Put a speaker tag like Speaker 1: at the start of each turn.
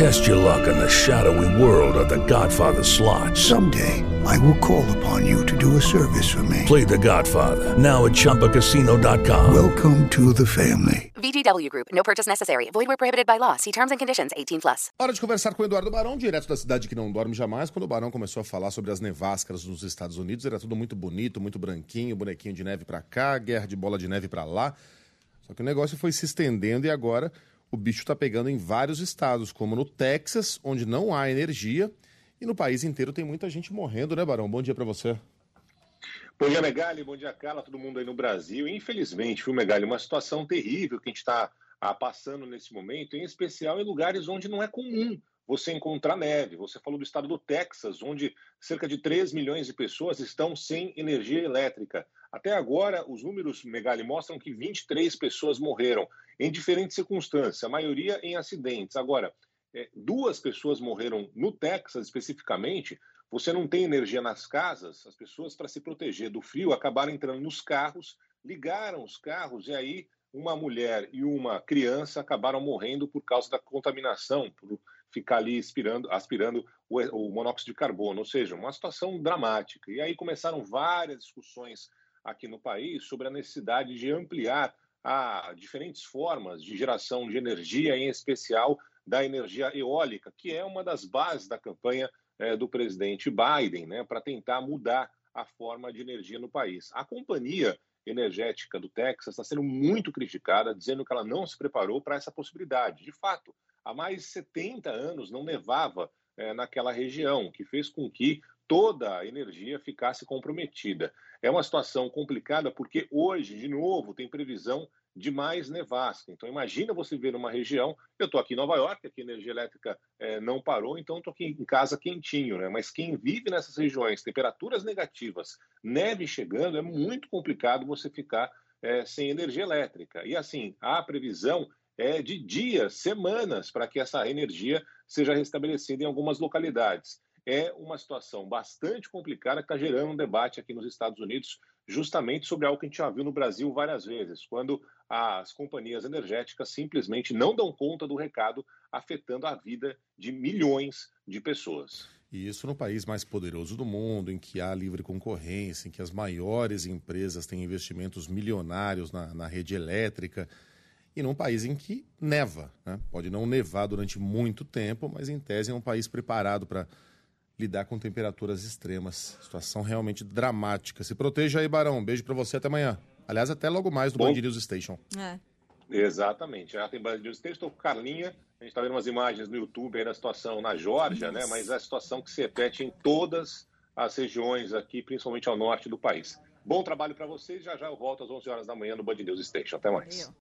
Speaker 1: Test your luck in the shadowy world of The Godfather slot.
Speaker 2: Someday, I will call upon you to do a service for me.
Speaker 1: Play The Godfather now at ChumbaCasino.com.
Speaker 2: Welcome to the family.
Speaker 3: VGW Group. No purchase necessary. Void where prohibited by law. See terms and conditions. 18 plus.
Speaker 4: Hora de conversar com o Eduardo Barão, direto da cidade que não dorme jamais. Quando o Barão começou a falar sobre as nevascas nos Estados Unidos, era tudo muito bonito, muito branquinho, bonequinho de neve pra cá, guerra de bola de neve pra lá. Só que o negócio foi se estendendo e agora o bicho tá pegando em vários estados, como no Texas, onde não há energia, e no país inteiro tem muita gente morrendo, né, Barão? Bom dia pra você.
Speaker 5: Bom dia, Megali. Bom dia, Carla. Todo mundo aí no Brasil. Infelizmente, viu, Megali? Uma situação terrível que a gente está passando nesse momento, em especial em lugares onde não é comum você encontrar neve. Você falou do estado do Texas, onde cerca de 3 milhões de pessoas estão sem energia elétrica. Até agora, os números, Megali, mostram que 23 pessoas morreram em diferentes circunstâncias, a maioria em acidentes. Agora, é, duas pessoas morreram no Texas especificamente. Você não tem energia nas casas, as pessoas, para se proteger do frio, acabaram entrando nos carros, ligaram os carros e aí uma mulher e uma criança acabaram morrendo por causa da contaminação, por ficar ali aspirando, o, o monóxido de carbono, ou seja, uma situação dramática. E aí começaram várias discussões aqui no país sobre a necessidade de ampliar a diferentes formas de geração de energia, em especial da energia eólica, que é uma das bases da campanha é, do presidente Biden, né, para tentar mudar a forma de energia no país. A companhia energética do Texas está sendo muito criticada, dizendo que ela não se preparou para essa possibilidade. De fato, há mais de 70 anos não nevava é, naquela região, que fez com que toda a energia ficasse comprometida. É uma situação complicada porque hoje, de novo, tem previsão de mais nevasca. Então, imagina você ver uma região. Eu estou aqui em Nova York, aqui a energia elétrica é, não parou, então estou aqui em casa quentinho, né? Mas quem vive nessas regiões, temperaturas negativas, neve chegando, é muito complicado você ficar é, sem energia elétrica. E assim, a previsão é de dias, semanas, para que essa energia seja restabelecida em algumas localidades é uma situação bastante complicada que está gerando um debate aqui nos Estados Unidos, justamente sobre algo que a gente já viu no Brasil várias vezes, quando as companhias energéticas simplesmente não dão conta do recado, afetando a vida de milhões de pessoas.
Speaker 4: E isso no país mais poderoso do mundo, em que há livre concorrência, em que as maiores empresas têm investimentos milionários na, na rede elétrica, e num país em que neva. Né? Pode não nevar durante muito tempo, mas em tese é um país preparado para lidar com temperaturas extremas. Situação realmente dramática. Se proteja aí, Barão. Um beijo para você até amanhã. Aliás, até logo mais do Bom, Band News Station.
Speaker 5: É. Exatamente. Já tem Band News Station. Estou com Carlinha. A gente está vendo umas imagens no YouTube aí da situação na Geórgia, né? Mas é a situação que se repete em todas as regiões aqui, principalmente ao norte do país. Bom trabalho para vocês. Já já eu volto às 11 horas da manhã no Band News Station. Até mais.